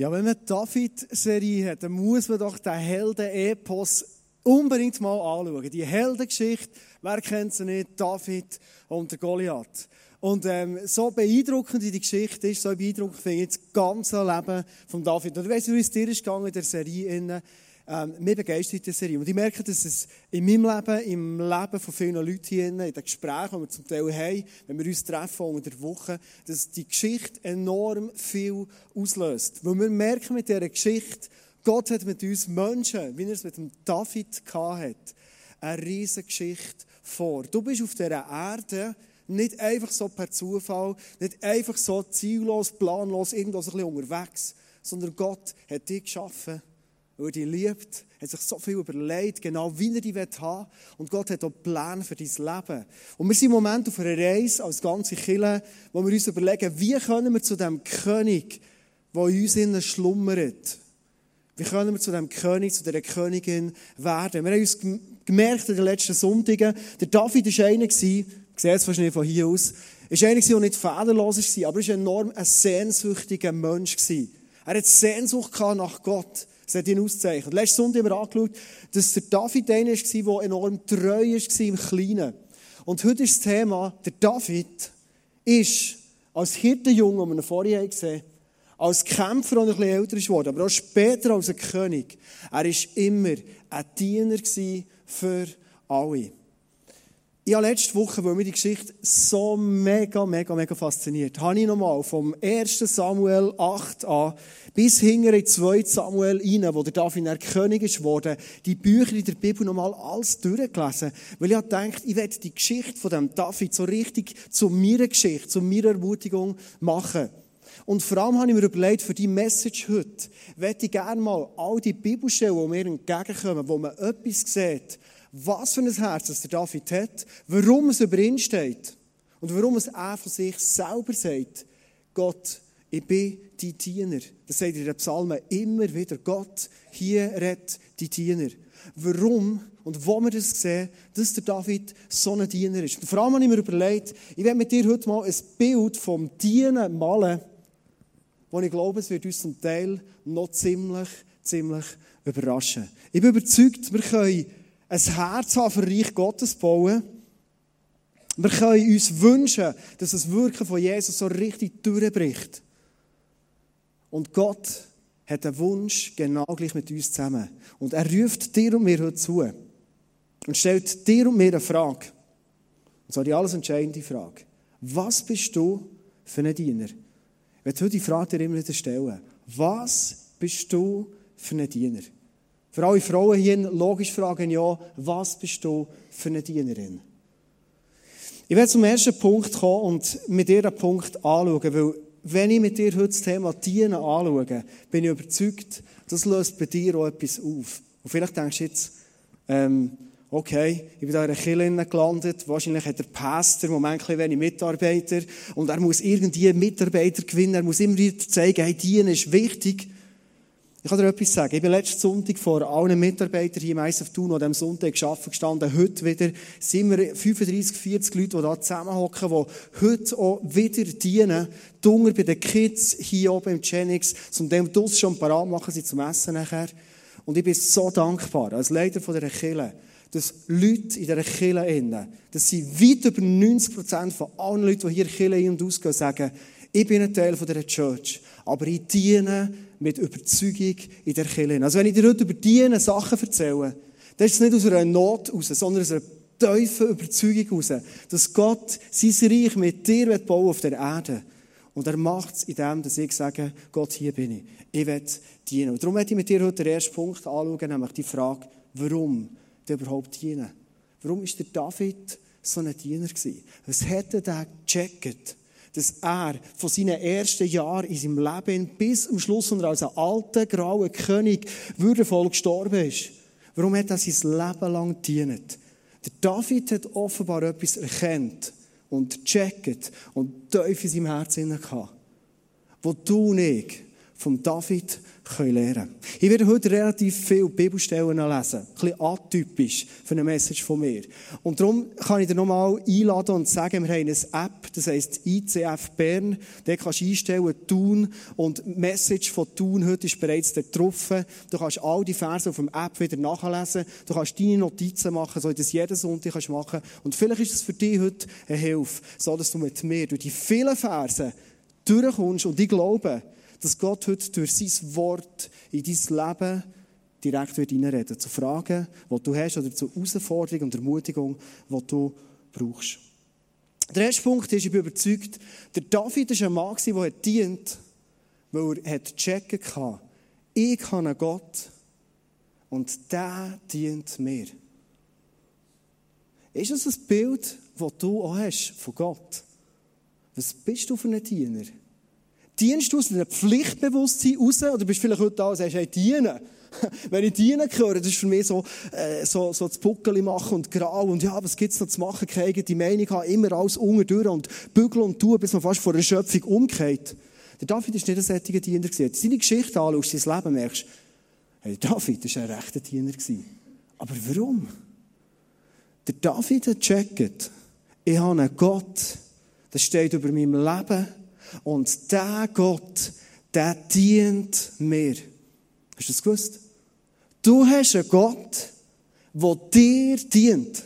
Ja, wenn man die David-Serie hat, dann muss man doch den Helden-Epos unbedingt mal anschauen. Die Heldengeschichte, wer kennt sie nicht? David und der Goliath. Und ähm, so beeindruckend wie die Geschichte ist, so beeindruckend finde ich das ganze Leben von David. Und ich weiss, wie es dir ist gegangen in der Serie. Ähm, mir begeistert die Serie. Und ich merke, dass es in meinem Leben, im Leben von vielen Leuten hier in den Gesprächen, die wir zum Teil haben, wenn wir uns treffen unter der Woche, dass die Geschichte enorm viel auslöst. Weil wir merken mit dieser Geschichte, Gott hat mit uns Menschen, wie er es mit dem David hatte, eine riesige Geschichte vor. Du bist auf dieser Erde nicht einfach so per Zufall, nicht einfach so ziellos, planlos, irgendwo so ein bisschen unterwegs, sondern Gott hat dich geschaffen weil dich liebt, hat sich so viel überlegt, genau wie er dich haben will. Und Gott hat auch Pläne für dein Leben. Und wir sind im Moment auf einer Reise als ganze Kirche, wo wir uns überlegen, wie können wir zu dem König, der in uns innen schlummert, wie können wir zu dem König, zu dieser Königin werden? Wir haben uns gemerkt in den letzten Sonntagen, der David war einer, ich sehe es wahrscheinlich von hier aus, ist einer, der nicht fehlerlos war, aber er enorm ein sehnsüchtiger Mensch. Er hat Sehnsucht nach Gott. Das hat ihn auszeichnet. Letzte Sonntag haben wir angeschaut, dass der David einer war, der enorm treu war im Kleinen. Und heute ist das Thema, der David ist als Hirtenjunge, den wir vorher gesehen haben, als Kämpfer, der ein bisschen älter ist aber auch später als ein König. Er war immer ein Diener für alle. Ich habe letzte Woche, weil mir die Geschichte so mega, mega, mega fasziniert, habe ich nochmal vom 1. Samuel 8 an bis hinter in 2 Samuel rein, wo der David der König ist worden, die Bücher in der Bibel nochmal alles durchgelesen. Weil ich habe gedacht, ich werde die Geschichte von dem David so richtig zu meiner Geschichte, zu meiner Ermutigung machen. Und vor allem habe ich mir überlegt, für die Message heute, werde ich gerne mal all die Bibelstellen, die mir entgegenkommen, wo man etwas sieht, was für ein Herz das der David hat, warum es über ihn steht und warum es er von sich selber sagt, Gott, ich bin die Diener. Das sagt in den Psalmen immer wieder. Gott, hier redet die Diener. Warum und wo wir das sehen, dass der David so ein Diener ist. Und vor allem habe ich mir überlegt, ich werde mit dir heute mal ein Bild vom Dienen malen, wo ich glaube, es wird uns zum Teil noch ziemlich, ziemlich überraschen. Ich bin überzeugt, wir können ein Herz haben für Reich Gottes bauen. Wir können uns wünschen, dass das Wirken von Jesus so richtig durchbricht. Und Gott hat einen Wunsch genau gleich mit uns zusammen. Und er ruft dir und mir heute zu. Und stellt dir und mir eine Frage. Und zwar die alles entscheidende Frage. Was bist du für ein Diener? Ich werde heute die Frage dir immer wieder stellen. Was bist du für ein Diener? Für alle Frauen hier logisch fragen, ja, was bist du für eine Dienerin? Ich werde zum ersten Punkt kommen und mit dir einen Punkt anschauen, weil wenn ich mit dir heute das Thema Dienen anschaue, bin ich überzeugt, das löst bei dir auch etwas auf. Und vielleicht denkst du jetzt, ähm, okay, ich bin da in einer Kirche gelandet, wahrscheinlich hat der Pastor im Moment wenig Mitarbeiter und er muss irgendwie Mitarbeiter gewinnen, er muss immer wieder zeigen, hey, Dienen ist wichtig. Ich kann dir etwas sagen. Ich bin letzten Sonntag vor allen Mitarbeitern hier im ISF Thun, die an diesem Sonntag gearbeitet gestanden. Heute wieder sind wir 35, 40 Leute, die da zusammenhocken, die heute auch wieder dienen. Dunger bei den Kids hier oben im Genix, zum dem Duss schon parat machen sie zum Essen nachher. Und ich bin so dankbar, als Leiter von dieser Kirche, dass Leute in dieser Kirche innen, dass sie weit über 90 Prozent von allen Leuten, die hier Kirche ein- und ausgehen, sagen, ich bin ein Teil von dieser Church, aber ich diene mit Überzeugung in der Kirche. Also wenn ich dir heute über diese Sachen erzähle, dann ist es nicht aus einer Not raus, sondern aus einer tiefen Überzeugung raus, dass Gott sein Reich mit dir bauen auf der Erde. Und er macht es in dem, dass ich sage, Gott, hier bin ich. Ich will dienen. Und darum möchte ich mit dir heute den ersten Punkt anschauen, nämlich die Frage, warum der überhaupt dienen? Warum ist der David so ein Diener gewesen? Was hätte der gecheckt? Dass er von seinen ersten Jahren in seinem Leben bis zum Schluss, und als ein alter, grauer König würdevoll gestorben ist. Warum hat er sein Leben lang gedient? Der David hat offenbar etwas erkannt und gecheckt und tief in seinem Herzen gehabt, wo du und ich vom David lernen können. Ich werde heute relativ viele Bibelstellen lesen. Ein bisschen atypisch für eine Message von mir. Und darum kann ich dir nochmal einladen und sagen, wir haben eine App, das heisst ICF Bern. Da kannst du einstellen, Tun. Und die Message von Tun heute ist bereits drauf. Du kannst all die Verse auf der App wieder nachlesen. Du kannst deine Notizen machen, so wie das jeden Sonntag kannst machen Und vielleicht ist es für dich heute eine Hilfe, so dass du mit mir durch die vielen Verse durchkommst und ich glaube, dass Gott heute durch sein Wort in dein Leben direkt wird hineinreden Zu Fragen, die du hast, oder zu Herausforderungen und Ermutigung, die du brauchst. Der erste Punkt ist, ich bin überzeugt, der David war ein Mann, der dient, weil er checken konnte, ich habe einen Gott und der dient mir. Ist das ein Bild, das du auch hast von Gott? Was bist du für ein Diener? Dienst du aus einem Pflichtbewusstsein raus? Oder bist du vielleicht heute da und sagst, hey, dienen? Wenn ich dienen höre, das ist für mich so, äh, so, so das Buckeli machen und grau und ja, was gibt's noch zu machen? Keine die Meinung haben, immer alles unten durch und bügeln und tun, bis man fast vor der Schöpfung umgeht. Der David ist nicht ein solcher Diener gewesen. Seine Geschichte anschaust, sein Leben, merkst hey, David war ein rechter Diener gewesen. Aber warum? Der David hat gecheckt, ich habe einen Gott, das steht über meinem Leben, und der Gott, der dient mir. Hast du das gewusst? Du hast einen Gott, der dir dient.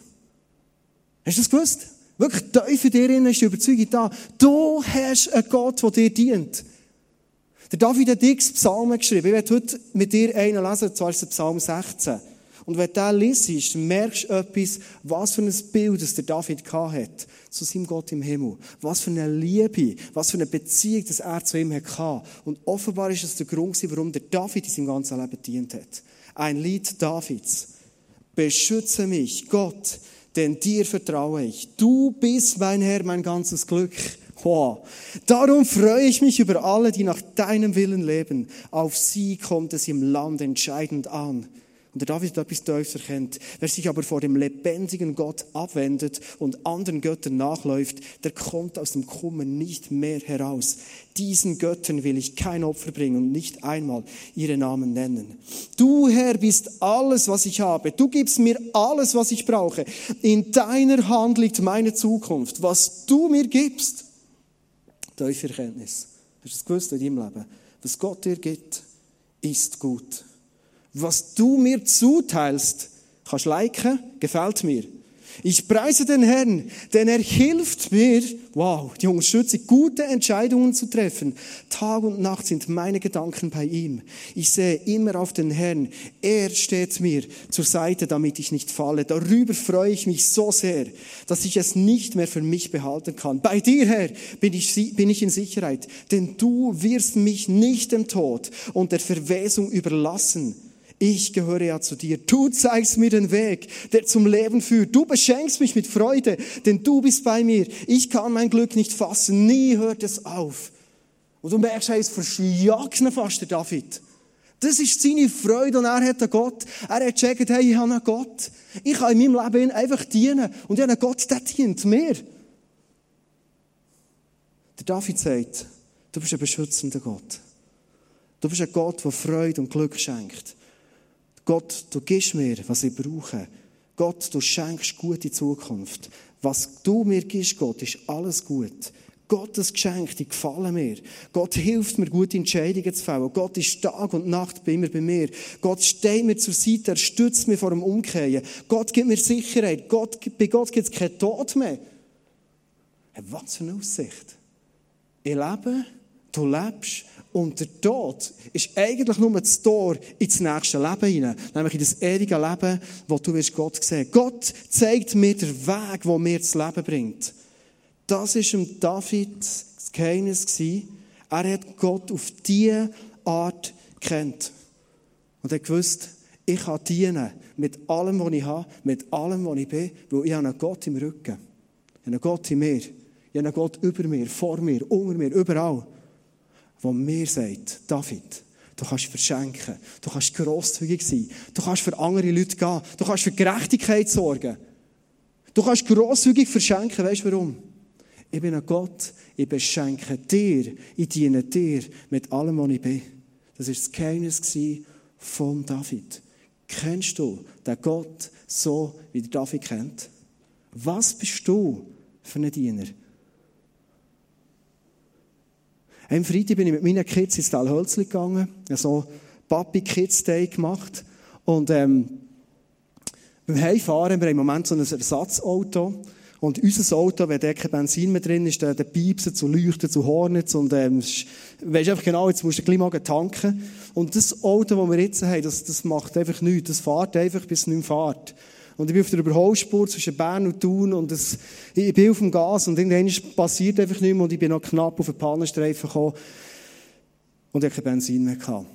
Hast du das gewusst? Wirklich tief in dir ist die Überzeugung da. Du hast einen Gott, der dir dient. Der David hat x Psalmen geschrieben. Ich werde heute mit dir einen lesen, zwar ist Psalm 16. Und wenn du den liest, merkst du etwas, was für ein Bild das der David hat zu seinem Gott im Himmel. Was für eine Liebe, was für eine Beziehung das er zu ihm hatte. Und offenbar ist es der Grund, warum der David in seinem ganzen Leben dient hat. Ein Lied Davids. Beschütze mich, Gott, denn dir vertraue ich. Du bist mein Herr, mein ganzes Glück. Wow. Darum freue ich mich über alle, die nach deinem Willen leben. Auf sie kommt es im Land entscheidend an. Und der David hat etwas Teufels erkennt. Wer sich aber vor dem lebendigen Gott abwendet und anderen Göttern nachläuft, der kommt aus dem Kummer nicht mehr heraus. Diesen Göttern will ich kein Opfer bringen und nicht einmal ihre Namen nennen. Du Herr bist alles, was ich habe. Du gibst mir alles, was ich brauche. In deiner Hand liegt meine Zukunft. Was du mir gibst. Tiefe Erkenntnis. Hast du das gewusst in deinem Leben? Was Gott dir gibt, ist gut. Was du mir zuteilst, kannst liken, gefällt mir. Ich preise den Herrn, denn er hilft mir, wow, die Unterstützung, gute Entscheidungen zu treffen. Tag und Nacht sind meine Gedanken bei ihm. Ich sehe immer auf den Herrn. Er steht mir zur Seite, damit ich nicht falle. Darüber freue ich mich so sehr, dass ich es nicht mehr für mich behalten kann. Bei dir, Herr, bin ich, bin ich in Sicherheit, denn du wirst mich nicht dem Tod und der Verwesung überlassen. Ich gehöre ja zu dir. Du zeigst mir den Weg, der zum Leben führt. Du beschenkst mich mit Freude, denn du bist bei mir. Ich kann mein Glück nicht fassen. Nie hört es auf. Und du merkst, er ist verschjagt fast, der David. Das ist seine Freude und er hat einen Gott. Er hat gesagt, hey, ich habe einen Gott. Ich kann in meinem Leben einfach dienen. Und ich habe einen Gott, der dient mir. Der David sagt, du bist ein beschützender Gott. Du bist ein Gott, der Freude und Glück schenkt. Gott, du gibst mir, was ich brauche. Gott, du schenkst gute Zukunft. Was du mir gibst, Gott, ist alles gut. Gottes Geschenk, die gefallen mir. Gott hilft mir, gute Entscheidungen zu fällen. Gott ist Tag und Nacht bei mir, bei mir. Gott steht mir zur Seite, er stützt mich vor dem Umkehren. Gott gibt mir Sicherheit. Gott, bei Gott gibt es keinen Tod mehr. Was für eine Aussicht. Ich lebe, du lebst und der Tod ist eigentlich nur das Tor ins nächste Leben hinein. Nämlich in das ewige Leben, wo du wirst Gott sehen. Gott zeigt mir den Weg, der mir das Leben bringt. Das war David das Geheimnis. Er hat Gott auf diese Art kennt. Und er gewusst, ich kann dienen mit allem, was ich habe, mit allem, was ich bin, weil ich habe einen Gott im Rücken. Ich habe einen Gott in mir. Ich habe einen Gott über mir, vor mir, unter mir, überall wo mir sagt, David, du kannst verschenken, du kannst grosszügig sein, du kannst für andere Leute gehen, du kannst für Gerechtigkeit sorgen. Du kannst grosszügig verschenken, weißt du warum? Ich bin ein Gott, ich beschenke dir, ich diene dir mit allem, was ich bin. Das war das Geheimnis von David. Kennst du den Gott so, wie der David kennt? Was bist du für ein Diener? Am Freitag bin ich mit meinen Kids ins Tal Hölzli gegangen, so Papi Kids Day gemacht. Und ähm, beim Heimfahren, wir haben im Moment so ein Ersatzauto. Und unser Auto, wenn da kein Benzin mehr drin ist, dann piepsen zu Leuchten, zu Hornets und, ähm, weisst einfach genau, jetzt musst du gleich mal tanken. Und das Auto, das wir jetzt haben, das, das macht einfach nichts. Das fährt einfach, bis es nicht mehr fährt. Und ich bin auf der Überholspur zwischen Bern und Thun und das, ich bin auf dem Gas und irgendwann passiert einfach nichts mehr und ich bin noch knapp auf den Pannenstreifen gekommen und ich hatte kein Benzin mehr gehabt.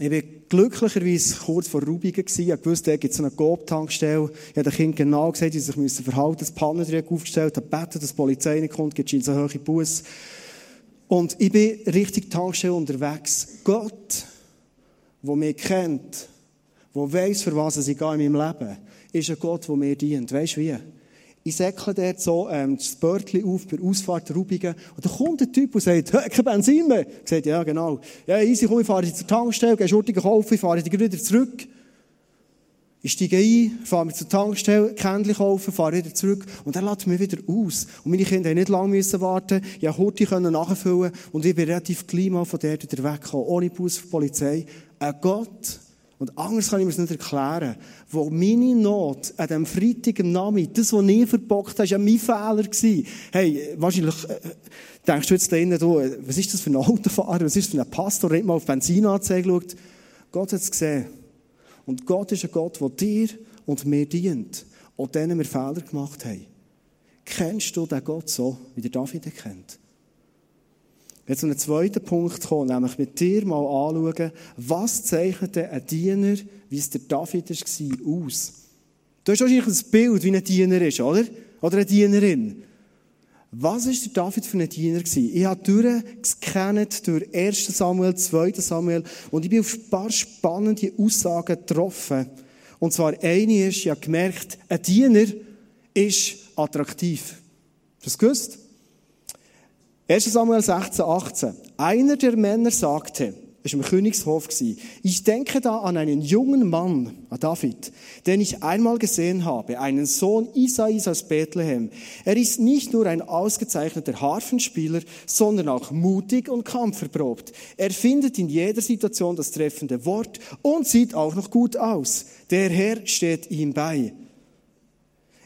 Ich war glücklicherweise kurz vor Rubigen gewesen. Ich wusste, da gibt es eine Coop-Tankstelle. Ich habe den Kindern genau gesagt, sie sich müssen verhalten, das Pannendreieck aufgestellt, habe gebeten, dass die Polizei nicht kommt, gibt es so hohe Bus. Und ich bin Richtung Tankstelle unterwegs. Gott, der mich kennt, der weiss, für was ich gehe in meinem Leben, ist ein Gott, der mir dient. Weißt du wie? Ich säckle dort so ähm, das Börtchen auf bei der Ausfahrt der Rubigen. Und dann kommt ein Typ und sagt, hey, kein Benzin mehr. Ich sage, ja, genau. Ja, easy, komm, ich fahre dich zur Tankstelle, gehe Schurten kaufen, ich fahre dich wieder zurück. Ich steige ein, fahre mich zur Tankstelle, Kännchen kaufen, fahre wieder zurück und er lädt mich wieder aus. Und meine Kinder mussten nicht lange warten, ich konnte Horti nachfüllen und ich bin relativ klein mal von dort wieder weggekommen, ohne Bus für Polizei. Ein Gott, und anders kann ich mir das nicht erklären. Wo meine Not an diesem Freitag am Nachmittag, das, was nie verbockt habe, war ja mein Fehler. Gewesen. Hey, wahrscheinlich äh, denkst du jetzt da du, was ist das für ein Autofahrer, was ist das für ein Pastor, der mal auf Benzinanzeige schaut. Gott hat es gesehen. Und Gott ist ein Gott, der dir und mir dient. Und denen wir Fehler gemacht haben. Kennst du den Gott so, wie der David ihn kennt? Jetzt zu einem zweiten Punkt kommen, nämlich mit dir mal anschauen, was zeichnet ein Diener, wie es der David war, aus? Du hast wahrscheinlich ein Bild, wie ein Diener ist, oder? Oder eine Dienerin. Was war der David für ein Diener? Ich habe durchgescannt durch 1. Samuel, 2. Samuel und ich bin auf ein paar spannende Aussagen getroffen. Und zwar eine ist, ich habe gemerkt, ein Diener ist attraktiv. Hast du das gewusst? 1 Samuel 16, 18. Einer der Männer sagte, es war im Königshof, ich denke da an einen jungen Mann, an David, den ich einmal gesehen habe, einen Sohn Isais aus Bethlehem. Er ist nicht nur ein ausgezeichneter Harfenspieler, sondern auch mutig und kampferprobt. Er findet in jeder Situation das treffende Wort und sieht auch noch gut aus. Der Herr steht ihm bei.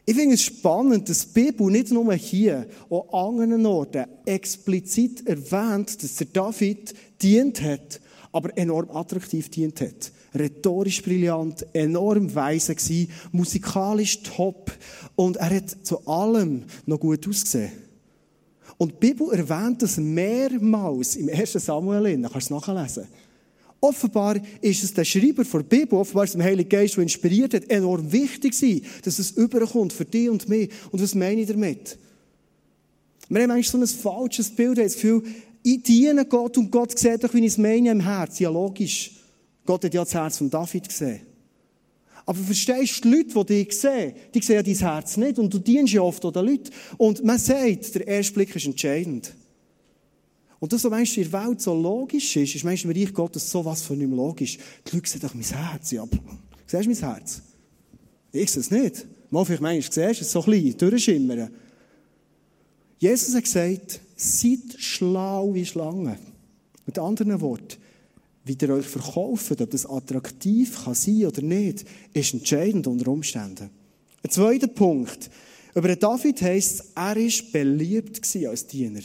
Ich finde es spannend, dass die Bibel nicht nur hier, auch an anderen Orten explizit erwähnt, dass der David dient hat, aber enorm attraktiv dient hat. Rhetorisch brillant, enorm weise gewesen, musikalisch top und er hat zu allem noch gut ausgesehen. Und die Bibel erwähnt das mehrmals im 1. Samuel, da kannst du es nachlesen. Offenbar ist es der Schreiber der Bibel, offenbar ist es dem Heiligen Geist, der inspiriert hat, enorm wichtig sein, dass es überkommt für dich und mich. Und was meine ich damit? Wir haben eigentlich so ein falsches Bild, das Gefühl, ich diene Gott und Gott sieht doch, wie ich es meine im Herz. Ja, logisch. Gott hat ja das Herz von David gesehen. Aber verstehst du, die Leute, die dich sehen, die sehen ja dein Herz nicht und du dienst ja oft den Leuten. Und man sagt, der erste Blick ist entscheidend. Und das, was meinst in der Welt so logisch ist, ist du im Reich Gottes so was von nicht logisch. Die Leute sehen doch mein Herz. Ja, siehst du mein Herz? Ich sehe es nicht. Mal vielleicht du, siehst es so klein, durchschimmern. Jesus hat gesagt, seid schlau wie Schlangen. Mit anderen Worten, wie ihr euch verkauft, ob das attraktiv kann sein oder nicht, ist entscheidend unter Umständen. Ein zweiter Punkt. Über David heisst, er war beliebt als Diener.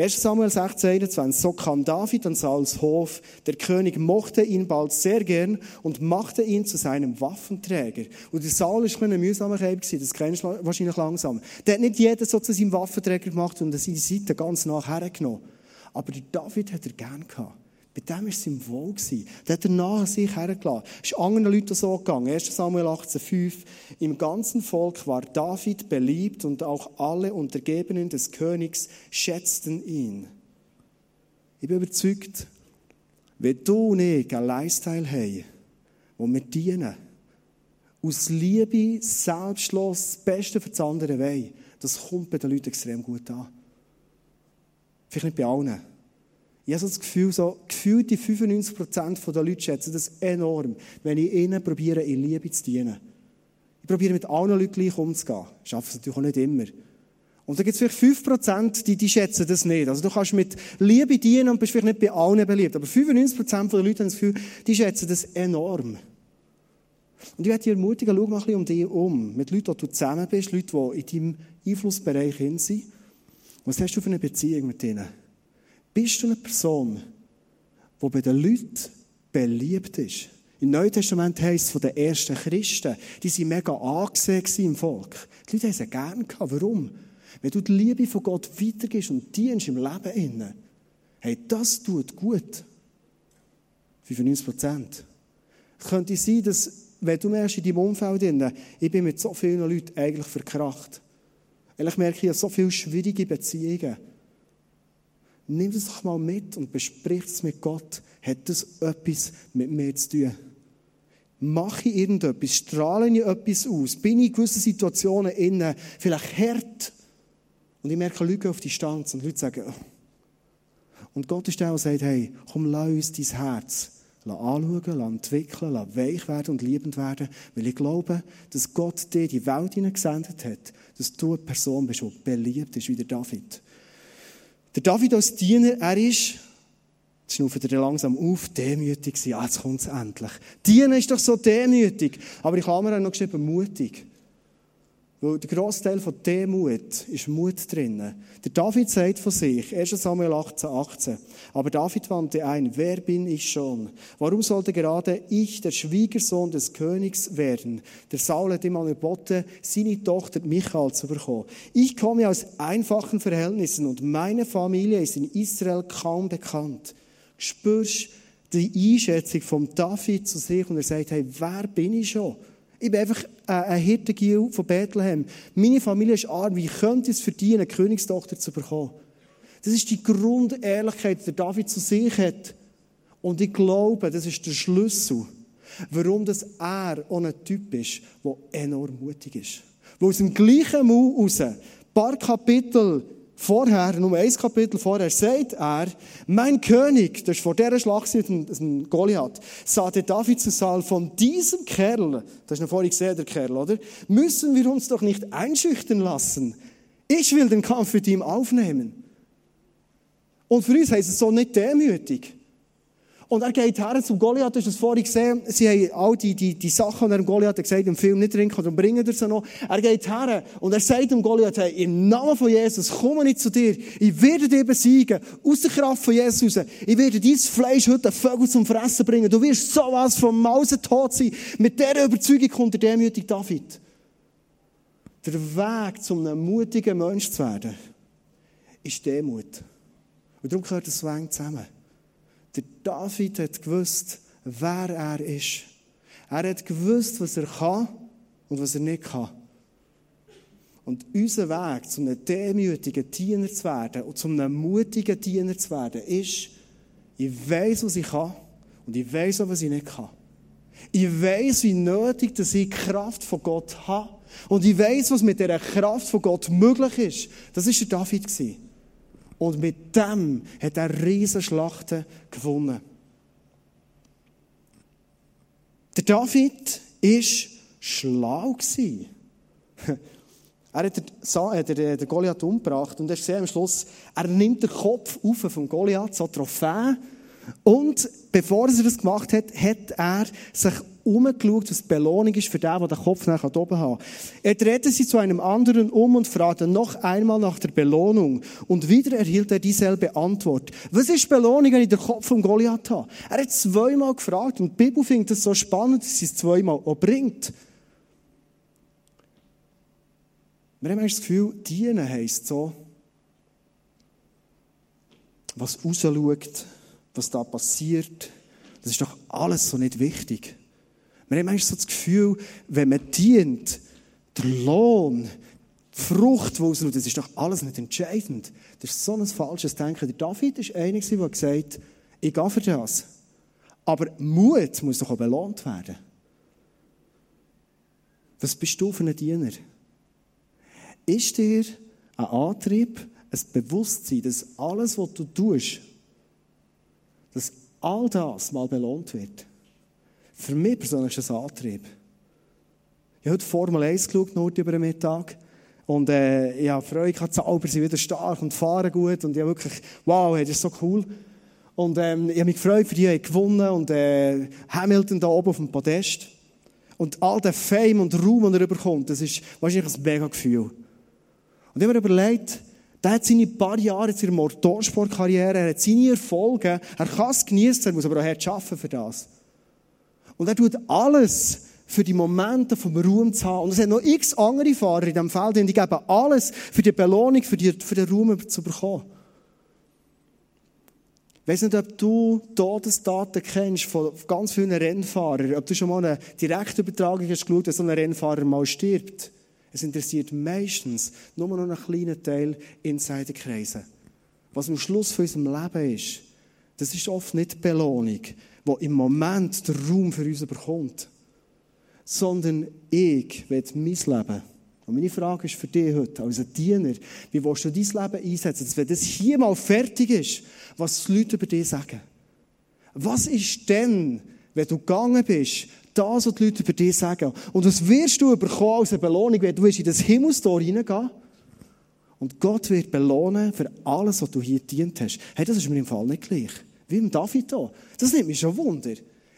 1 Samuel 16, 21. So kam David an Sauls Hof. Der König mochte ihn bald sehr gern und machte ihn zu seinem Waffenträger. Und der Saul war ein mühsamer Kerl, das kennst du wahrscheinlich langsam. Der hat nicht jeder so zu seinem Waffenträger gemacht und seine Seite ganz nachher genommen. Aber David hat er gern gehabt. Bei dem war es ihm wohl. Der hat er nach sich hergelassen. Es ist anderen Leuten so gegangen. 1. Samuel 18,5. Im ganzen Volk war David beliebt und auch alle Untergebenen des Königs schätzten ihn. Ich bin überzeugt, wenn du und ich einen Lifestyle haben, wo wir dienen, aus Liebe, selbstlos, das Beste für das andere wollen, das kommt bei den Leuten extrem gut an. Vielleicht nicht bei allen. Ich habe das Gefühl, so gefühlte 95% der Leute schätzen das enorm, wenn ich ihnen probiere, in Liebe zu dienen. Ich probiere mit allen Leuten gleich umzugehen. Ich schaffe es natürlich auch nicht immer. Und da gibt es vielleicht 5%, die, die schätzen das nicht. Also du kannst mit Liebe dienen und bist vielleicht nicht bei allen beliebt. Aber 95% der Leute haben das Gefühl, die schätzen das enorm. Und ich werde dich ermutigen, schau mal ein um dich um. Mit Leuten, die du zusammen bist, Leute, die in deinem Einflussbereich sind. Was hast du für eine Beziehung mit ihnen? Bist du eine Person, die bei den Leuten beliebt ist? Im Neuen Testament heisst es von den ersten Christen, die waren mega angesehen im Volk. Die Leute haben sie gerne gehabt. Warum? Wenn du die Liebe von Gott weitergibst und dienst im Leben innen, hey, das tut gut. 95 Prozent. Könnte sein, dass, wenn du merkst in deinem Umfeld, innen, ich bin mit so vielen Leuten eigentlich verkracht. Ich merke, ich habe so viele schwierige Beziehungen. Nimm das doch mal mit und besprich es mit Gott. Hat das etwas mit mir zu tun? Mache ich irgendetwas? Strahle ich etwas aus? Bin ich in gewissen Situationen innen vielleicht hart? Und ich merke Lügen auf Distanz und Leute sagen, oh. und Gott ist der, der sagt, hey, komm, lass uns dein Herz anschauen, lass entwickeln, lass weich werden und liebend werden, weil ich glaube, dass Gott dir die Welt hineingesendet hat, dass du eine Person bist, die beliebt ist, wie der David. Der David als Diener, er ist, jetzt schnauft er langsam auf, demütig gewesen. Ah, jetzt kommt es endlich. Dienen ist doch so demütig. Aber ich habe mir auch noch geschrieben, mutig. Weil der grosse Teil von Demut ist Mut drin. Der David sagt von sich, 1 Samuel 18, 18, aber David wandte ein, wer bin ich schon? Warum sollte gerade ich der Schwiegersohn des Königs werden? Der Saul hat ihm angeboten, seine Tochter Michael zu bekommen. Ich komme aus einfachen Verhältnissen und meine Familie ist in Israel kaum bekannt. Spürst die Einschätzung von David zu sich und er sagt, hey, wer bin ich schon? Ich bin einfach ein Hirtengiel von Bethlehem. Meine Familie ist arm. Wie könnte es verdienen, eine Königstochter zu bekommen? Das ist die Grundehrlichkeit, die David zu sich hat. Und ich glaube, das ist der Schlüssel, warum das er auch ein Typ ist, der enorm mutig ist. Weil aus dem gleichen Mund raus, ein paar Kapitel vorher, nur ein Kapitel vorher, sagt er, mein König, das ist vor dieser Schlacht dem Goliath, sagte David zu Saul, von diesem Kerl, das ist noch vorhin gesehen, der Kerl, oder? Müssen wir uns doch nicht einschüchtern lassen. Ich will den Kampf mit ihm aufnehmen. Und für uns heißt es so nicht demütig. Und er geht her zum Goliath, du hast es vorhin gesehen, sie haben all die, die, die Sachen, die er dem Goliath gesagt im Film nicht trinken, darum bringen er sie noch. Er geht her und er sagt dem Goliath, hey, im Namen von Jesus komme ich zu dir, ich werde dir besiegen, aus der Kraft von Jesus. Ich werde dein Fleisch heute Vögel zum Fressen bringen, du wirst sowas vom Mausen tot sein. Mit dieser Überzeugung kommt der demütige David. Der Weg, zum einem mutigen Mensch zu werden, ist Demut. Und darum gehört das eng zusammen. Der David hat gewusst, wer er ist. Er hat gewusst, was er kann und was er nicht kann. Und unser Weg, zu einem demütigen Diener zu werden und zu einem mutigen Diener zu werden, ist, ich weiß, was ich kann und ich weiß auch, was ich nicht kann. Ich weiß, wie nötig dass ich die Kraft von Gott habe. Und ich weiß, was mit dieser Kraft von Gott möglich ist. Das war der David. Und mit dem hat er Riesenschlachten gewonnen. Der David war schlau. Er hat den, den Goliath umgebracht und er sieht am Schluss, er nimmt den Kopf auf vom Goliath, so Trophäe. Und bevor er das gemacht hat, hat er sich umgeschaut, was die Belohnung ist für den, der den Kopf nachher oben hat. Er drehte sich zu einem anderen um und fragte noch einmal nach der Belohnung. Und wieder erhielt er dieselbe Antwort. Was ist Belohnung, wenn ich den Kopf vom Goliath habe? Er hat zweimal gefragt und die Bibel findet es so spannend, dass sie es zweimal auch bringt. Wir haben das Gefühl, dienen heisst so, was rausschaut, was da passiert, das ist doch alles so nicht wichtig. Wir haben manchmal so das Gefühl, wenn man dient, der Lohn, die Frucht, die ausnutzt, das ist doch alles nicht entscheidend. Das ist so ein falsches Denken. Der David ist einer, der gesagt hat, ich gehe für das. Aber Mut muss doch auch belohnt werden. Was bist du für ein Diener? Ist dir ein Antrieb, ein Bewusstsein, dass alles, was du tust, dass all das mal belohnt wird. Für mich persönlich ist das ein Antrieb. Ich habe heute Formel 1 geschaut, nur über den Mittag. Und äh, ich habe Freude gehabt, Zauber sind wieder stark und fahren gut. Und ich habe wirklich, wow, das ist so cool. Und ähm, ich habe mich gefreut, für die haben gewonnen. Und äh, Hamilton da oben auf dem Podest. Und all der Fame und Ruhm, den er bekommt, das ist wahrscheinlich ein mega Gefühl. Und ich habe mir überlegt, der hat seine paar Jahre in Motorsportkarriere, er hat seine Erfolge, er kann es genießen, er muss aber auch hart arbeiten für das. Und er tut alles, für die Momente vom Ruhm zu haben. Und es hat noch x andere Fahrer in diesem Feld, die geben alles für die Belohnung, für, die, für den Ruhm zu bekommen. Ich weiss nicht, ob du Todesdaten kennst von ganz vielen Rennfahrern, ob du schon mal eine Direktübertragung hast geschaut, dass so ein Rennfahrer mal stirbt. Es interessiert meistens nur noch einen kleinen Teil Insiderkreise. Was am Schluss von unserem Leben ist, das ist oft nicht die Belohnung, die im Moment der Raum für uns bekommt, sondern ich will mein Leben. Und meine Frage ist für dich heute, als Diener, wie willst du dein Leben einsetzen, dass wenn das hier mal fertig ist, was die Leute über dich sagen? Was ist denn, wenn du gegangen bist, das, was die Leute über dich sagen? Und was wirst du bekommen als eine Belohnung, wenn du in das Himmelstor reingehen und Gott wird belohnen für alles, was du hier dient hast. Hey, das ist mir im Fall nicht gleich. Wie im David hier. Das nimmt mich schon Wunder.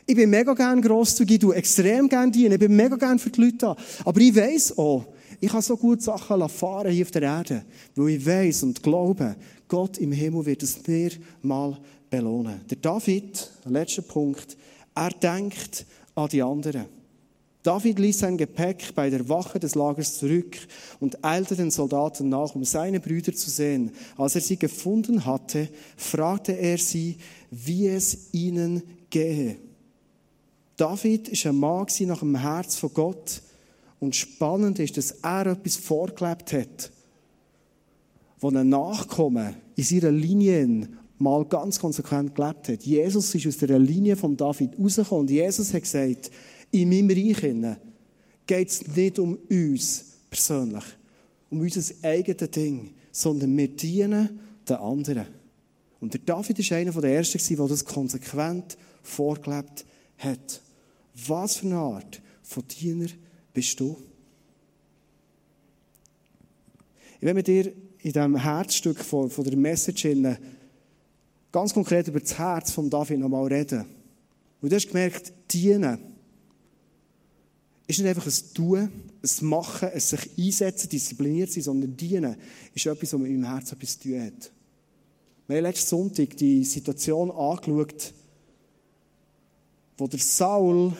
Ich bin mega gern grosszügig, du extrem gern dienen, ich bin mega gern für die Leute da. Aber ich weiss auch, ich kann so gut Sachen fahren hier auf der Erde, weil ich weiss und glaube, Gott im Himmel wird es mir mal belohnen. Der David, letzter Punkt, er denkt an die anderen. David ließ sein Gepäck bei der Wache des Lagers zurück und eilte den Soldaten nach, um seine Brüder zu sehen. Als er sie gefunden hatte, fragte er sie, wie es ihnen gehe. David ist ein Mann nach dem Herz von Gott. Und spannend ist, dass er etwas vorgelebt hat, wo ein Nachkommen in seiner Linie mal ganz konsequent gelebt hat. Jesus ist aus der Linie von David rausgekommen und Jesus hat gesagt, in meinem Reich geht es nicht um uns persönlich, um unser eigenes Ding, sondern wir dienen den anderen. Und der David ist einer der Ersten, der das konsequent vorgelebt hat. Was für eine Art von Diener bist du? Ich will mit dir in diesem Herzstück von, von der Message ganz konkret über das Herz von David nochmal reden. Und du hast gemerkt, dienen ist nicht einfach ein Tun, ein Machen, ein sich einsetzen, diszipliniert sein, sondern dienen ist etwas, was mit meinem Herz etwas zu tun hat. Wir haben letzten Sonntag die Situation angeschaut, wo der Saul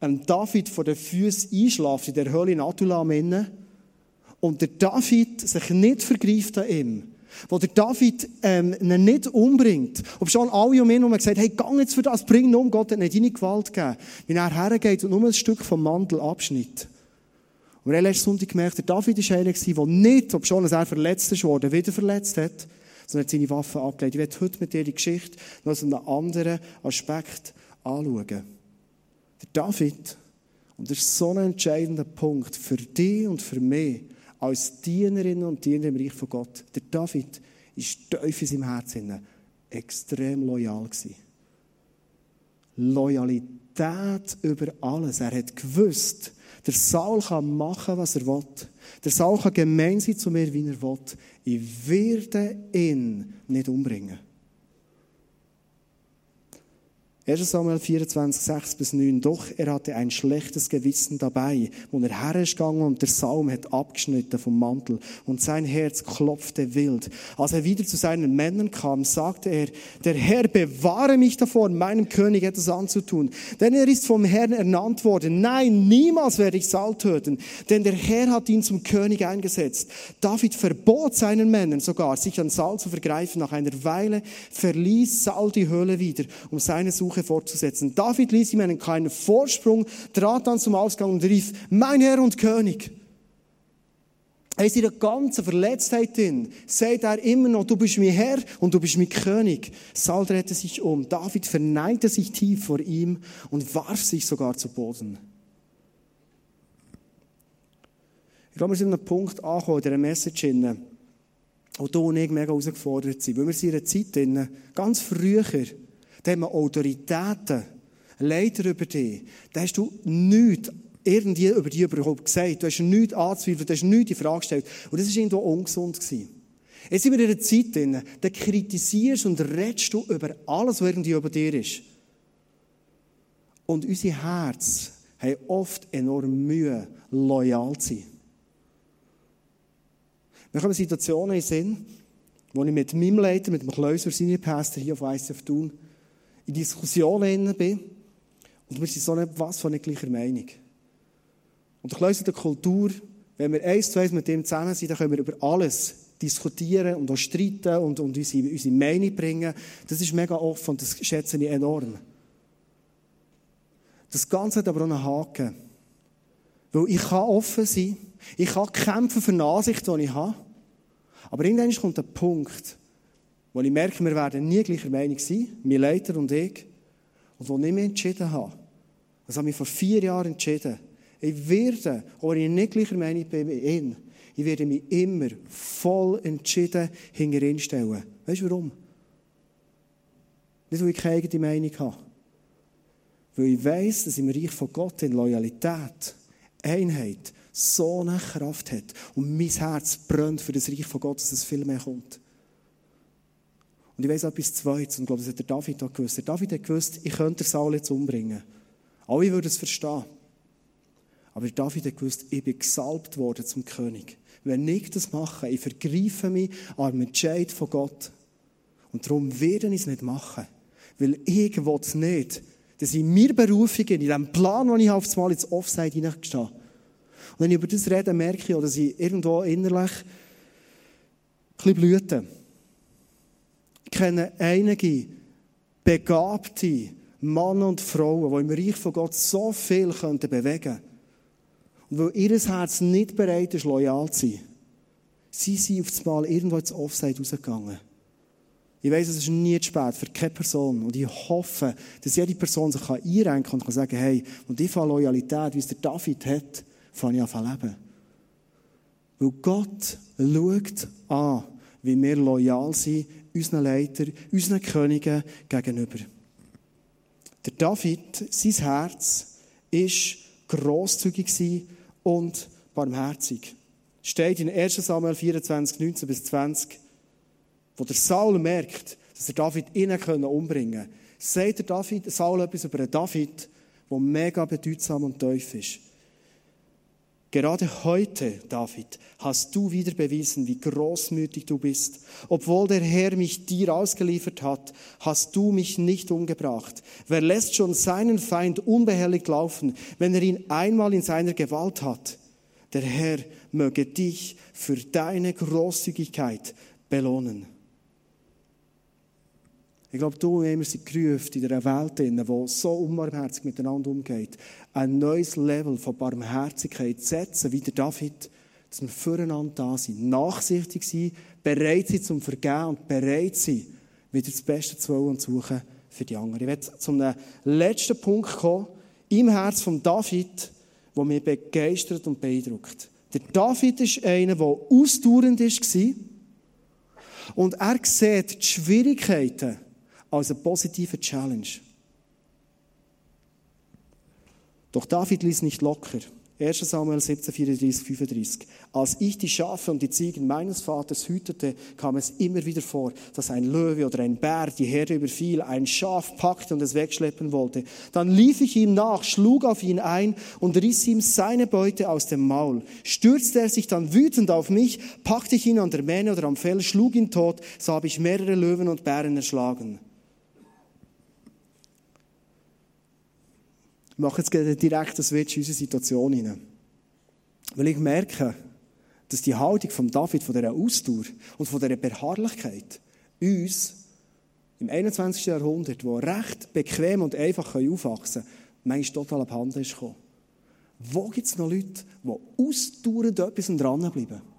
einem David vor den Füßen einschläft in der Höhle in Adulam und der David sich nicht vergreift an ihm, wo der David ähm, nicht umbringt. Ob schon alle um ihn herum gesagt hey, gang jetzt für das, bring ihn um, Gott hat nicht deine Gewalt gegeben. Wenn er hergeht und nur ein Stück vom Mantel abschnitt. Und wir haben letzten Sonntag gemerkt, der David war einer, der nicht, ob schon er verletzt worden, wieder verletzt hat, sondern hat seine Waffen abgelegt. Ich werde heute mit dir die Geschichte noch aus einem anderen Aspekt anschauen. Der David, und das ist so ein entscheidender Punkt für dich und für mich, als Dienerinnen und Diener im Reich von Gott. Der David ist tief in seinem Herzen extrem loyal gewesen. Loyalität über alles. Er hat gewusst, der Saul kann machen, was er will. Der Saul kann gemein sein zu mir, wie er will. Ich werde ihn nicht umbringen. 1 Samuel 24, 6 bis 9. Doch er hatte ein schlechtes Gewissen dabei, wo er hergegangen und der Saum hat abgeschnitten vom Mantel und sein Herz klopfte wild. Als er wieder zu seinen Männern kam, sagte er, der Herr bewahre mich davor, meinem König etwas anzutun, denn er ist vom Herrn ernannt worden. Nein, niemals werde ich Saul töten, denn der Herr hat ihn zum König eingesetzt. David verbot seinen Männern sogar, sich an Saul zu vergreifen. Nach einer Weile verließ Saul die Höhle wieder, um seine Suche Suche fortzusetzen. David ließ ihm einen kleinen Vorsprung, trat dann zum Ausgang und rief, mein Herr und König. Er ist in der ganzen Verletztheit drin. Sagt er immer noch, du bist mein Herr und du bist mein König. Saul drehte sich um. David verneigte sich tief vor ihm und warf sich sogar zu Boden. Ich glaube, wir sind an einem Punkt angekommen, in dieser Message, wo du und ich mega herausgefordert sind. Weil wir sind in einer Zeit drin, ganz früher, Haben wir Autoritäten, Leiter über dich. Da hast du nichts irgendwie über die überhaupt gesagt. Du hast nichts angezweifelt, du hast nichts in Frage gestellt. Und das war irgendwo ungesund. Gewesen. Jetzt sind wir in einer Zeit drin, da kritisierst und redest du über alles, was irgendwie über dir ist. Und unser Herz haben oft enorm Mühe, loyal zu sein. Wir kommen Situationen in den Sinn, wo ich mit meinem Leiter, mit dem Klöser, seinem Pastor hier auf ICF Thun, in Diskussionen bin. Und wir sind so nicht was von nicht gleicher Meinung. Und der Klöser der Kultur, wenn wir eins zu eins mit ihm zusammen sind, dann können wir über alles diskutieren und auch streiten und, und unsere, unsere Meinung bringen. Das ist mega offen und das schätze ich enorm. Das Ganze hat aber auch einen Haken. Weil ich kann offen sein, ich kann kämpfen für eine Ansicht, die ich habe. Aber irgendwann kommt ein Punkt, wo ich merke, wir werden nie gleicher Meinung sein, mein Leiter und ich. Und wo ich mich entschieden habe, das habe ich vor vier Jahren entschieden, ich werde, auch wenn ich nicht gleicher Meinung bin wie ihn, ich werde mich immer voll entschieden hinter ihn stellen. Weißt du warum? Nicht, weil ich keine eigene Meinung habe. Weil ich weiss, dass im Reich von Gott in Loyalität, Einheit, so eine Kraft hat. Und mein Herz brennt für das Reich von Gott, dass es viel mehr kommt. Und ich weiss etwas Zweites, und ich glaube, das hat der David auch gewusst. Der David hat gewusst, ich könnte Saul jetzt umbringen. Alle würden es verstehen. Aber David hat gewusst, ich bin gesalbt worden zum König. Wenn ich das mache, ich vergreife mich an dem Entscheid von Gott. Und darum werde ich es nicht machen. Weil ich will es nicht, dass in mir Berufung, in dem Plan, den ich auf das Mal ins Offside hineingestehe. Und wenn ich über das rede, merke ich, dass ich irgendwo innerlich ein bisschen blüte. Kenne einige begabte Männer und Frauen, die im Reich von Gott so viel bewegen könnten und weil ihr Herz nicht bereit ist, loyal zu sein, sie sind auf das Mal irgendwo ins Offside rausgegangen. Ich weiss, es ist nie zu spät für keine Person. Und ich hoffe, dass jede Person sich einrenken kann und kann sagen, hey, und ich fange Loyalität, wie es der David hat, fange ich an leben. Weil Gott schaut an, wie wir loyal sind, unseren Leitern, unseren Königen gegenüber. Der David, sein Herz, ist grosszügig und barmherzig. Steht in 1 Samuel 24, 19 bis 20, wo der Saul merkt, dass er David innen umbringen können, sagt der David, Saul etwas über einen David, der mega bedeutsam und tief ist. Gerade heute, David, hast du wieder bewiesen, wie großmütig du bist. Obwohl der Herr mich dir ausgeliefert hat, hast du mich nicht umgebracht. Wer lässt schon seinen Feind unbehelligt laufen, wenn er ihn einmal in seiner Gewalt hat? Der Herr möge dich für deine Großzügigkeit belohnen. Ich glaube, du und ich sind gerufen in einer Welt, die so unbarmherzig miteinander umgeht, ein neues Level von Barmherzigkeit zu setzen, wie der David, dass wir füreinander da sind, nachsichtig sind, bereit sind zum Vergehen und bereit sind, wieder das Beste zu wollen und zu suchen für die anderen. Ich werde zum letzten Punkt kommen, im Herz von David, der mich begeistert und beeindruckt. Der David ist einer, der ausdauernd war und er sieht die Schwierigkeiten, als eine positive Challenge. Doch David ließ nicht locker. 1 Samuel 17, 34, 35. Als ich die Schafe und die Ziegen meines Vaters hütete, kam es immer wieder vor, dass ein Löwe oder ein Bär die Herde überfiel, ein Schaf packte und es wegschleppen wollte. Dann lief ich ihm nach, schlug auf ihn ein und riss ihm seine Beute aus dem Maul. Stürzte er sich dann wütend auf mich, packte ich ihn an der Mähne oder am Fell, schlug ihn tot, so habe ich mehrere Löwen und Bären erschlagen. Mache jetzt direkt das Switch in unsere Situation hinein. Weil ich merke, dass die Haltung von David, von dieser Ausdauer und von dieser Beharrlichkeit uns im 21. Jahrhundert, wo recht bequem und einfach aufwachsen können, manchmal total abhanden ist gekommen. Wo gibt es noch Leute, die ausdauernd etwas dranbleiben?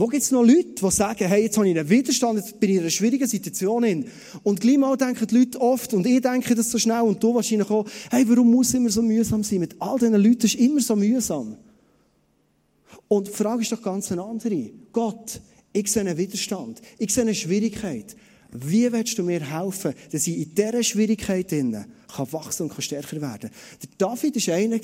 Wo gibt es noch Leute, die sagen, hey, jetzt habe ich einen Widerstand, jetzt bin ich in einer schwierigen Situation hin. Und gleich mal denken die Leute oft, und ich denke das so schnell, und du wahrscheinlich auch, hey, warum muss immer so mühsam sein? Mit all diesen Leuten ist immer so mühsam. Und die Frage ist doch ganz eine andere. Gott, ich sehe einen Widerstand, ich sehe eine Schwierigkeit. Wie willst du mir helfen, dass ich in dieser Schwierigkeit kann wachsen und kann stärker werden? Der David war einer,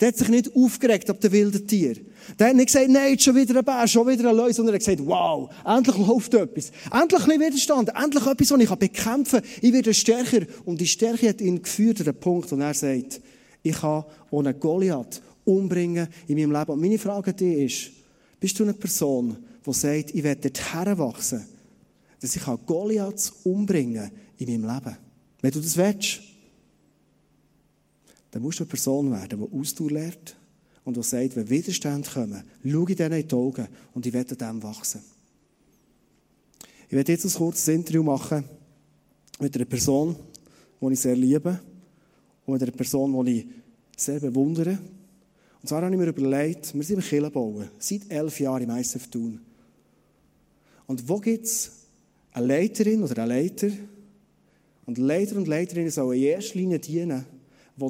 der hat sich nicht aufgeregt ab den wilden Tieren. Der hat nicht gesagt, nein, jetzt schon wieder ein Bär, schon wieder ein Löwe, sondern er hat gesagt, wow, endlich läuft etwas. Endlich ein Widerstand, endlich etwas, was ich bekämpfen kann. Ich werde stärker. Und die Stärke hat ihn geführt an den Punkt, wo er sagt, ich kann ohne Goliath umbringen in meinem Leben. Und meine Frage an dich ist, bist du eine Person, die sagt, ich werde dorthin wachsen, dass ich Goliaths umbringen in meinem Leben? Wenn du das willst, dann musst du eine Person werden, die Ausdauer lernt und die sagt, wenn Widerstände kommen, schau ich in die Augen und ich werde dem wachsen. Ich werde jetzt ein kurzes Interview machen mit einer Person, die ich sehr liebe und mit einer Person, die ich sehr bewundere. Und zwar habe ich mir überlegt, wir sind im Kirche seit elf Jahren im ISF Thun. Und wo gibt es eine Leiterin oder einen Leiter? Und Leiter und Leiterinnen sollen in erster Linie dienen,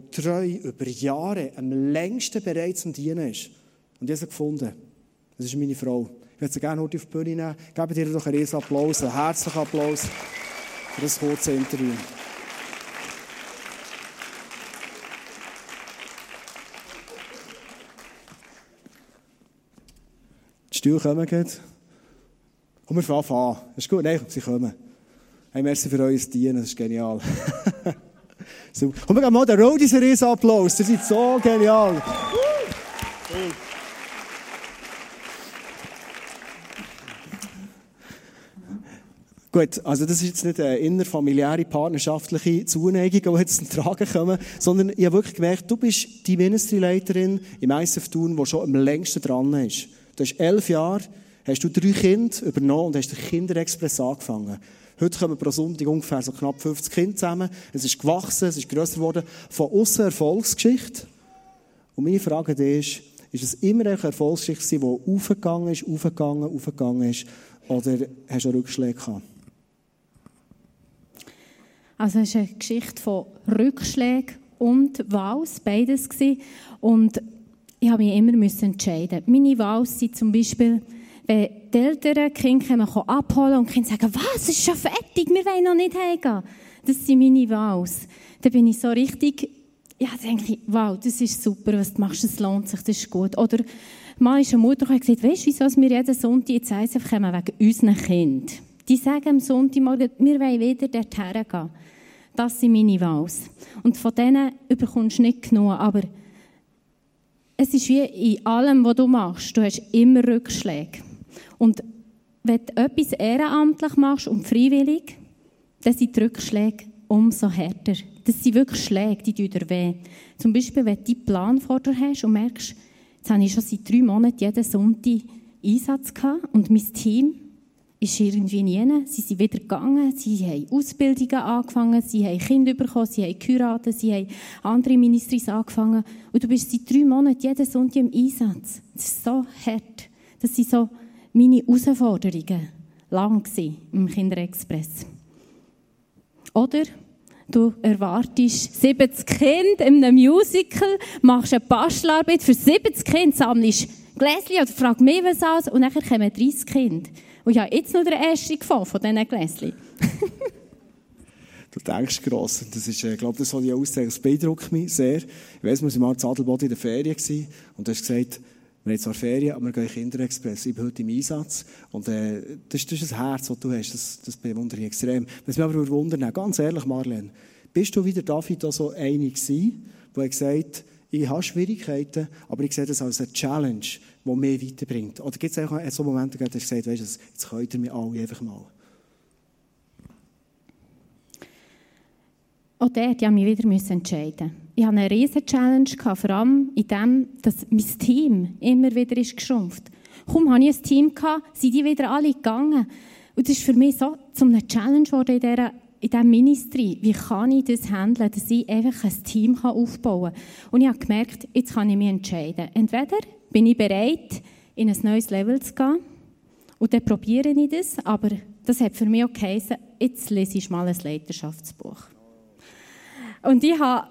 die treu über Jahre am längsten bereit zum Dienen ist. Und ich habe gefunden. Das ist meine Frau. Ich würde sie gerne heute auf die Bühne nehmen. Gebt ihr doch einen Applaus, einen herzlichen Applaus für das kurze Interview. Die Stühle kommen jetzt. Und wir fangen an. Ist gut. Nein, sie kommen. Hey, merci für euer Dienen, das ist genial. so. Komm, wir geben mal den Roadies einen riesen Applaus. Ihr seid so genial. Gut, also das ist jetzt nicht eine innerfamiliäre, partnerschaftliche Zuneigung, die jetzt zum Tragen kommen, sondern ich habe wirklich gemerkt, du bist die Ministry-Leiterin im ISF Thun, die schon am längsten dran ist. Du hast elf Jahre, hast du drei Kinder übernommen und hast den Kinderexpress angefangen. Heute kommen pro Sonntag ungefähr so knapp 50 Kinder zusammen. Es ist gewachsen, es ist grösser geworden. Von außen Erfolgsgeschichte. Und meine Frage ist, ist es immer eine Erfolgsgeschichte, die aufgegangen ist, aufgegangen, aufgegangen ist? Oder hast du Rückschläge gehabt? Also es ist eine Geschichte von Rückschlägen und Waus, beides gewesen. Und ich habe mich immer entscheiden. Meine Waus sind zum Beispiel, wenn die Eltern Kinder kommen, abholen und die Kinder sagen, was, es ist schon fertig, wir wollen noch nicht heimgehen. Das sind meine Waus. Da bin ich so richtig, ja, denke ich, wow, das ist super, was du machst, das lohnt sich, das ist gut. Oder mal ist eine Mutter und hat gesagt, weißt du, wieso wir jeden Sonntag ins ISF kommen? Wegen unseren Kindern. Die sagen am Sonntagmorgen, wir wollen wieder dorthin gehen. Das sind meine Waus. Und von denen bekommst du nicht genug. Aber es ist wie in allem, was du machst. Du hast immer Rückschläge. Und wenn du etwas ehrenamtlich machst und freiwillig, dann sind die Rückschläge umso härter. Das sind wirklich Schläge, die dir weh. Zum Beispiel, wenn du deinen Plan vor dir hast und merkst, jetzt habe ich schon seit drei Monaten jeden Sonntag Einsatz gehabt und mein Team ist irgendwie nie. Sie sind wieder gegangen, sie haben Ausbildungen angefangen, sie haben Kinder bekommen, sie haben geheiratet, sie haben andere Ministries angefangen. Und du bist seit drei Monaten jeden Sonntag im Einsatz. Das ist so hart. Das sind so meine Herausforderungen lang im Kinderexpress. Oder du erwartest 70 Kinder in einem Musical, machst eine Bastelarbeit für 70 Kinder, sammelst Gläschen oder frag mich was aus und dann kommen 30 Kinder. Und ich habe jetzt noch den ersten gefunden von diesen Gläschen. du denkst gross. Das ist, ich glaube, das soll ich aussagen. Das beeindruckt mich sehr. Ich weiss, wir waren mal in Adelboden in der Ferien und du hast gesagt, wir haben zwar Ferien, aber wir gehen Kinderexpress. Ich bin heute im Einsatz. Und, äh, das, das ist das Herz, das du hast. Das, das bewundere ich extrem. Was mich aber wundern, ganz ehrlich, Marlene, bist du wie der David so einig gewesen, der gesagt ich habe Schwierigkeiten, aber ich sehe das als eine Challenge, die mich weiterbringt. Oder gibt es auch so Momente, wo du gesagt weißt, jetzt könnt ihr mich alle einfach mal. Auch dort musste ich mich wieder entscheiden. Ich hatte eine riesige Challenge, vor allem in dem, dass mein Team immer wieder ist geschrumpft. Kaum hatte ich ein Team, sind die wieder alle gegangen. Und das ist für mich so zu einer Challenge geworden in dieser in diesem Ministry, wie kann ich das handeln, dass ich einfach ein Team aufbauen kann. Und ich habe gemerkt, jetzt kann ich mich entscheiden. Entweder bin ich bereit, in ein neues Level zu gehen, und dann probiere ich das, aber das hat für mich auch geheißen, jetzt lese ich mal ein Leiterschaftsbuch. Und ich habe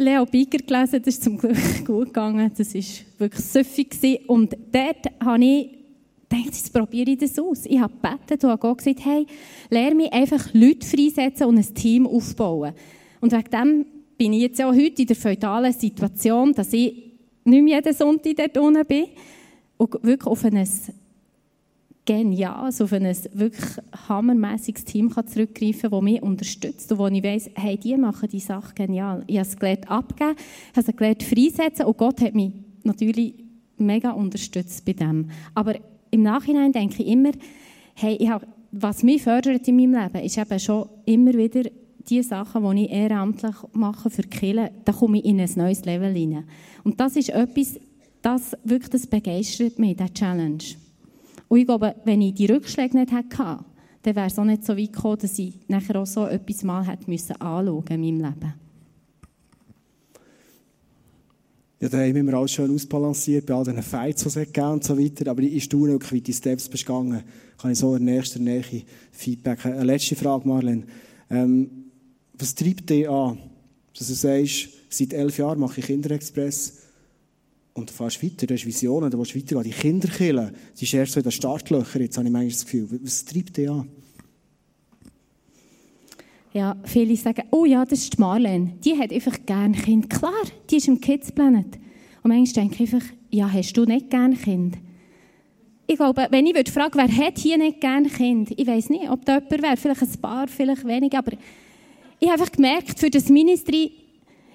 Leo Biger gelesen, das ist zum Glück gut gegangen, das war wirklich süffig. Und dort habe ich dachte, jetzt probiere ich das aus. Ich habe gebetet und habe gesagt, hey, lerne mich einfach Leute freisetzen und ein Team aufbauen. Und wegen dem bin ich jetzt auch heute in der feudalen Situation, dass ich nicht mehr jeden Sonntag dort unten bin und wirklich auf ein geniales, auf ein wirklich hammermäßiges Team zurückgreifen kann, das mich unterstützt und wo ich weiss, hey, die machen die Sache genial. Ich habe es gelernt abgeben, habe es gelernt freisetzen und Gott hat mich natürlich mega unterstützt bei dem. Aber im Nachhinein denke ich immer, hey, ich habe, was mich fördert in meinem Leben, ist eben schon immer wieder die Sachen, die ich ehrenamtlich mache für Kirche, da komme ich in ein neues Level hinein. Und das ist etwas, das wirklich das begeistert mich, der Challenge. Und ich glaube, wenn ich die Rückschläge nicht hätte, dann wäre es auch nicht so weit gekommen, dass ich nachher auch so etwas mal hätte müssen anschauen in meinem Leben. Ja, da haben wir alles schön ausbalanciert, bei all diesen Fights, die es gegeben und so weiter. Aber ich staune wirklich, wie die Steps bist. Kann ich so in nächster Nähe Feedback. Eine letzte Frage, Marlene. Ähm, was treibt dich an, dass du sagst, seit elf Jahren mache ich Kinderexpress und du fährst weiter, du hast Visionen, du willst weitergehen. Die Kinderkille, die ist erst so in den Startlöchern, jetzt habe ich manchmal das Gefühl. Was treibt dich an? Ja, viele sagen, oh ja, das ist Marlene. Die hat einfach gerne Kind. Klar, die ist im Kids Planet. Und manchmal denke ich einfach, ja, hast du nicht gerne Kind? Ich glaube, wenn ich würde fragen, wer hat hier nicht gerne Kind? Ich weiß nicht, ob da jemand wäre, vielleicht ein paar, vielleicht weniger, aber ich habe einfach gemerkt, für das Ministry,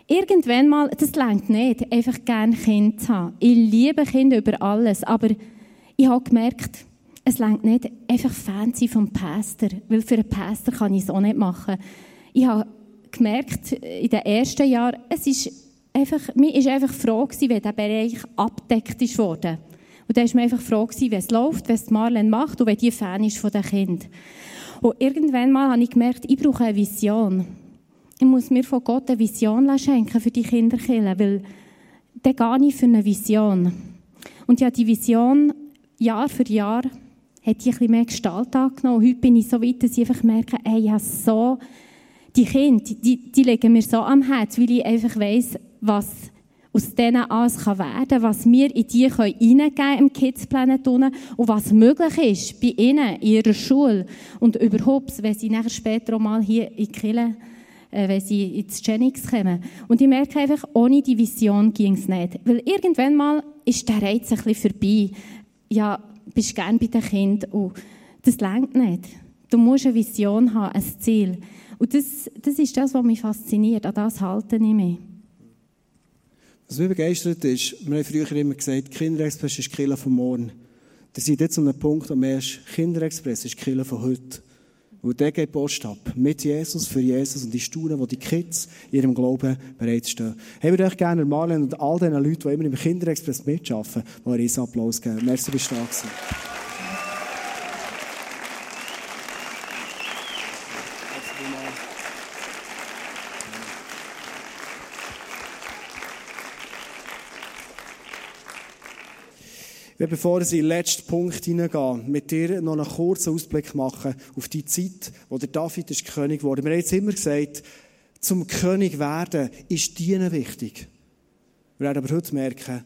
irgendwann mal, das längt nicht, einfach gerne Kind zu haben. Ich liebe Kinder über alles, aber ich habe gemerkt, es längt nicht, einfach Fan zu sein vom Pastor, weil für einen Pastor kann ich es auch nicht machen. Ich habe gemerkt, in den ersten Jahren, es ist einfach, mir ist einfach froh gewesen, wenn der Bereich abdeckt ist worden. Und da ist mir einfach froh gewesen, wie es läuft, was Marlene macht und wenn die Fan ist von den Kindern. Und irgendwann mal habe ich gemerkt, ich brauche eine Vision. Ich muss mir von Gott eine Vision schenken für die Kinderkille, weil dann gehe ich für eine Vision. Und ja, die Vision Jahr für Jahr hat die ein bisschen mehr Gestalt angenommen. Heute bin ich so weit, dass ich einfach merke, ey, ich habe so, die Kinder, die, die legen mir so am Herz, weil ich einfach weiss, was aus denen alles kann werden was wir in die reingeben können im Kids Planet und was möglich ist bei ihnen, in ihrer Schule und überhaupt, wenn sie nachher später auch mal hier in die Kirche, äh, wenn sie ins Genix kommen. Und ich merke einfach, ohne die Vision ging es nicht. Weil irgendwann mal ist der Reiz ein bisschen vorbei. Ja, bist gern bei den Kindern und das längt nicht. Du musst eine Vision haben, ein Ziel. Und das, das ist das, was mich fasziniert. An das halte ich mich. Was mich begeistert ist, wir haben früher immer gesagt, Kinderexpress ist die Kille von morgen. Wir sind jetzt an einem Punkt, wo merkst, Kinderexpress ist die Kille von heute. Und der geht Post ab. Mit Jesus, für Jesus und die Stunden, wo die Kids in ihrem Glauben bereitstehen. Ich würde euch gerne Marlen und all den Leuten, die immer im Kinderexpress mitarbeiten, mal einen Applaus geben. Merci, bist du da gewesen. Wir bevor ich in den letzten Punkt hineingehe, mit dir noch einen kurzen Ausblick machen auf die Zeit, wo der David ist König wurde. Wir haben jetzt immer gesagt, zum König werden ist Dienen wichtig. Wir werden aber heute merken,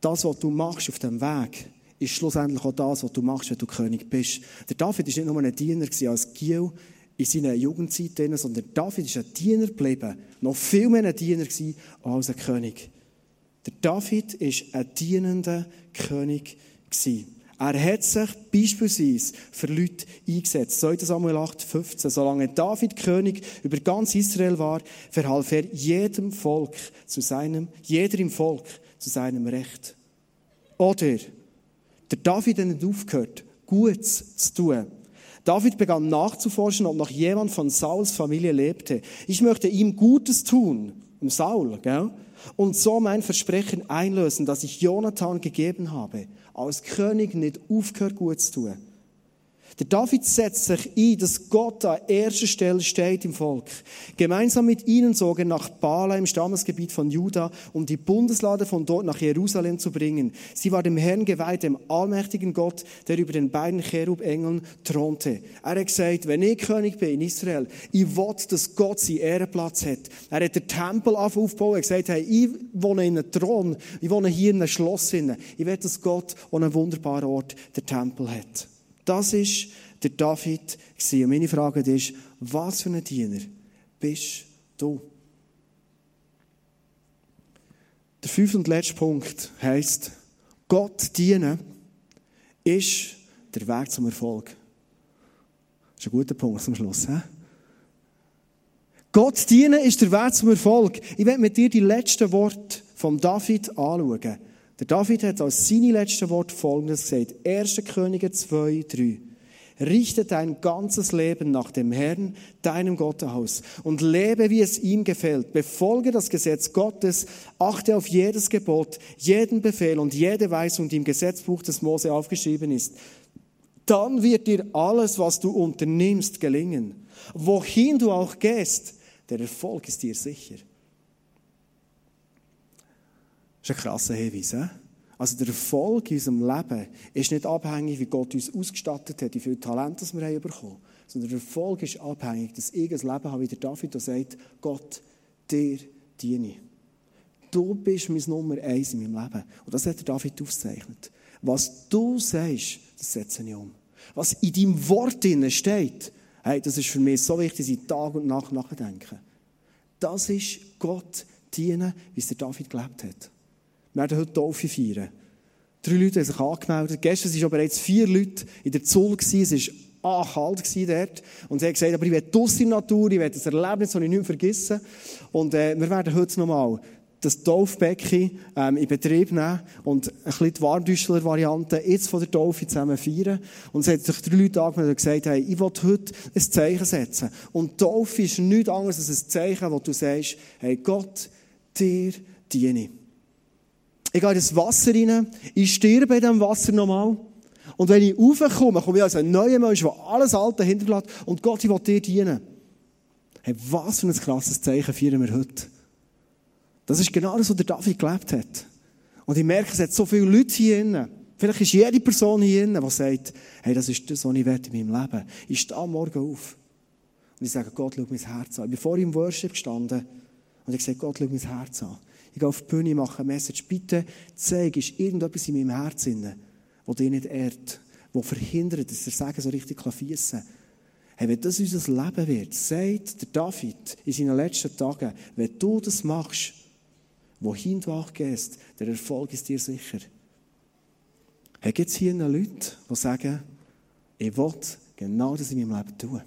das, was du machst auf dem Weg, ist schlussendlich auch das, was du machst, wenn du König bist. Der David war nicht nur ein Diener als Giel in seiner Jugendzeit, sondern David ist ein Diener geblieben, noch viel mehr ein Diener als ein König. Der David war ein dienender König. Er hat sich beispielsweise für Leute eingesetzt. 2 Samuel 8, 15. Solange David König über ganz Israel war, verhalf er jedem Volk zu seinem, jeder im Volk zu seinem Recht. Oder der David hat nicht aufgehört, Gutes zu tun. David begann nachzuforschen, ob noch jemand von Sauls Familie lebte. Ich möchte ihm Gutes tun. Um Saul, gell? Und so mein Versprechen einlösen, das ich Jonathan gegeben habe, als König nicht aufgehört, gut zu tun. Der David setzt sich ein, dass Gott an erster Stelle steht im Volk. Gemeinsam mit ihnen zog er nach Bala im Stammesgebiet von Juda, um die Bundeslade von dort nach Jerusalem zu bringen. Sie war dem Herrn geweiht, dem allmächtigen Gott, der über den beiden Cherub-Engeln thronte. Er hat gesagt, wenn ich König bin in Israel, ich will, dass Gott seinen Ehrenplatz hat. Er hat den Tempel aufgebaut, er hat gesagt, hey, ich wohne in einem Thron, ich wohne hier in einem Schloss. Ich will, dass Gott an einem wunderbaren Ort den Tempel hat. Das ist der David. Und meine Frage ist, was für ein Diener bist du? Der fünfte und letzte Punkt heisst, Gott dienen ist der Weg zum Erfolg. Das ist ein guter Punkt zum Schluss. He? Gott dienen ist der Weg zum Erfolg. Ich werde mit dir die letzten Worte von David anschauen. Der David hat als seine letzten Worte Folgendes gesagt. 1. Könige 2, 3. Richte dein ganzes Leben nach dem Herrn, deinem Gott aus, und lebe, wie es ihm gefällt. Befolge das Gesetz Gottes, achte auf jedes Gebot, jeden Befehl und jede Weisung, die im Gesetzbuch des Mose aufgeschrieben ist. Dann wird dir alles, was du unternimmst, gelingen. Wohin du auch gehst, der Erfolg ist dir sicher. Das ist ein krasser Hinweis. He? Also der Erfolg in unserem Leben ist nicht abhängig, wie Gott uns ausgestattet hat, wie viele Talente wir haben bekommen. Sondern der Erfolg ist abhängig, dass ich ein Leben habe, wie der David, der sagt, Gott, dir diene. Du bist mein Nummer eins in meinem Leben. Und das hat der David aufgezeichnet. Was du sagst, das setze ich um. Was in deinem Wort steht, hey, das ist für mich so wichtig, dass ich Tag und Nacht nachdenke. Das ist Gott dienen, wie es der David gelebt hat. Wir werden heute Taufe feiern. Drei Leute haben sich angemeldet. Gestern waren schon bereits vier Leute in der Zoll. Es war ah, kalt dort. Und sie haben gesagt, aber ich will draussen in der Natur, ich will das Erlebnis, das ich nicht vergessen. Und äh, wir werden heute nochmal das Taufbecken ähm, in Betrieb nehmen und ein bisschen die Warmdüschler-Variante jetzt von der Taufe zusammen feiern. Und es hat sich drei Leute angemeldet und gesagt, hey, ich will heute ein Zeichen setzen. Und Taufe ist nichts anderes als ein Zeichen, wo du sagst, hey, Gott, dir diene. Ich gehe in das Wasser rein, ich sterbe in diesem Wasser nochmal. Und wenn ich raufkomme, komme ich als ein neuer Mensch, der alles Alte hinterlässt und Gott, ich will dir dienen. Hey, was für ein krasses Zeichen feiern wir heute. Das ist genau das, was der David gelebt hat. Und ich merke, es hat so viele Leute hier drin. Vielleicht ist jede Person hier drin, die sagt, hey, das ist das, was ich will in meinem Leben. Ich stehe am Morgen auf. Und ich sage, Gott, schau mein Herz an. Ich bin vorhin im Worship gestanden und ich sage, Gott, schau mein Herz an. Ich gehe auf die Bühne, mache eine Message. Bitte zeig, ist irgendetwas in meinem Herzen, wo dir nicht ehrt, wo verhindert, dass der Sagen so richtig fließen kann. Hey, wenn das unser Leben wird, sagt der David in seinen letzten Tagen, wenn du das machst, wohin du auch gehst, der Erfolg ist dir sicher. Hey, gibt es hier Leute, die sagen, ich will genau das in meinem Leben tun?